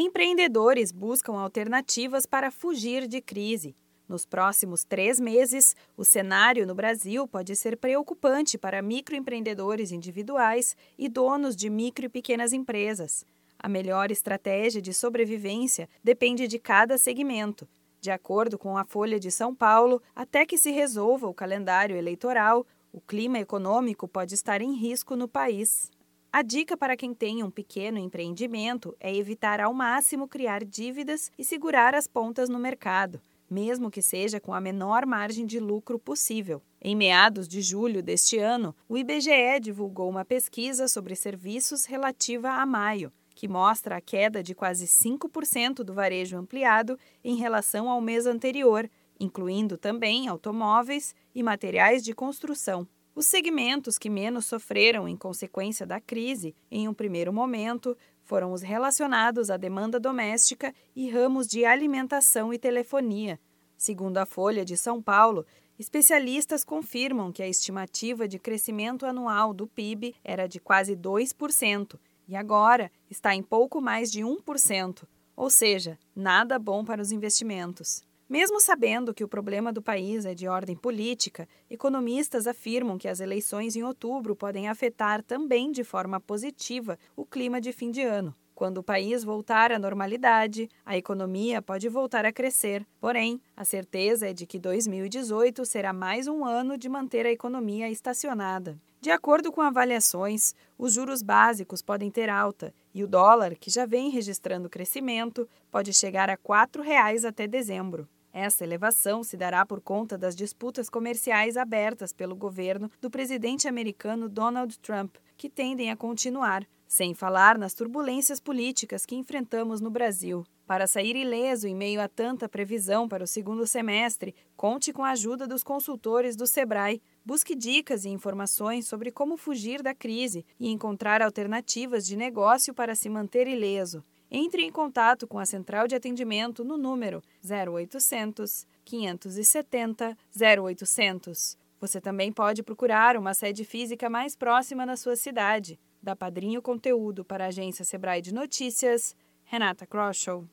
Empreendedores buscam alternativas para fugir de crise. Nos próximos três meses, o cenário no Brasil pode ser preocupante para microempreendedores individuais e donos de micro e pequenas empresas. A melhor estratégia de sobrevivência depende de cada segmento. De acordo com a Folha de São Paulo, até que se resolva o calendário eleitoral, o clima econômico pode estar em risco no país. A dica para quem tem um pequeno empreendimento é evitar ao máximo criar dívidas e segurar as pontas no mercado, mesmo que seja com a menor margem de lucro possível. Em meados de julho deste ano, o IBGE divulgou uma pesquisa sobre serviços relativa a maio, que mostra a queda de quase 5% do varejo ampliado em relação ao mês anterior, incluindo também automóveis e materiais de construção. Os segmentos que menos sofreram em consequência da crise, em um primeiro momento, foram os relacionados à demanda doméstica e ramos de alimentação e telefonia. Segundo a Folha de São Paulo, especialistas confirmam que a estimativa de crescimento anual do PIB era de quase 2% e agora está em pouco mais de 1%, ou seja, nada bom para os investimentos. Mesmo sabendo que o problema do país é de ordem política, economistas afirmam que as eleições em outubro podem afetar também de forma positiva o clima de fim de ano. Quando o país voltar à normalidade, a economia pode voltar a crescer. Porém, a certeza é de que 2018 será mais um ano de manter a economia estacionada. De acordo com avaliações, os juros básicos podem ter alta e o dólar, que já vem registrando crescimento, pode chegar a R$ 4,00 até dezembro. Essa elevação se dará por conta das disputas comerciais abertas pelo governo do presidente americano Donald Trump, que tendem a continuar, sem falar nas turbulências políticas que enfrentamos no Brasil. Para sair ileso em meio a tanta previsão para o segundo semestre, conte com a ajuda dos consultores do Sebrae. Busque dicas e informações sobre como fugir da crise e encontrar alternativas de negócio para se manter ileso. Entre em contato com a central de atendimento no número 0800 570 0800. Você também pode procurar uma sede física mais próxima na sua cidade. Da Padrinho Conteúdo para a agência Sebrae de Notícias, Renata Kroschel.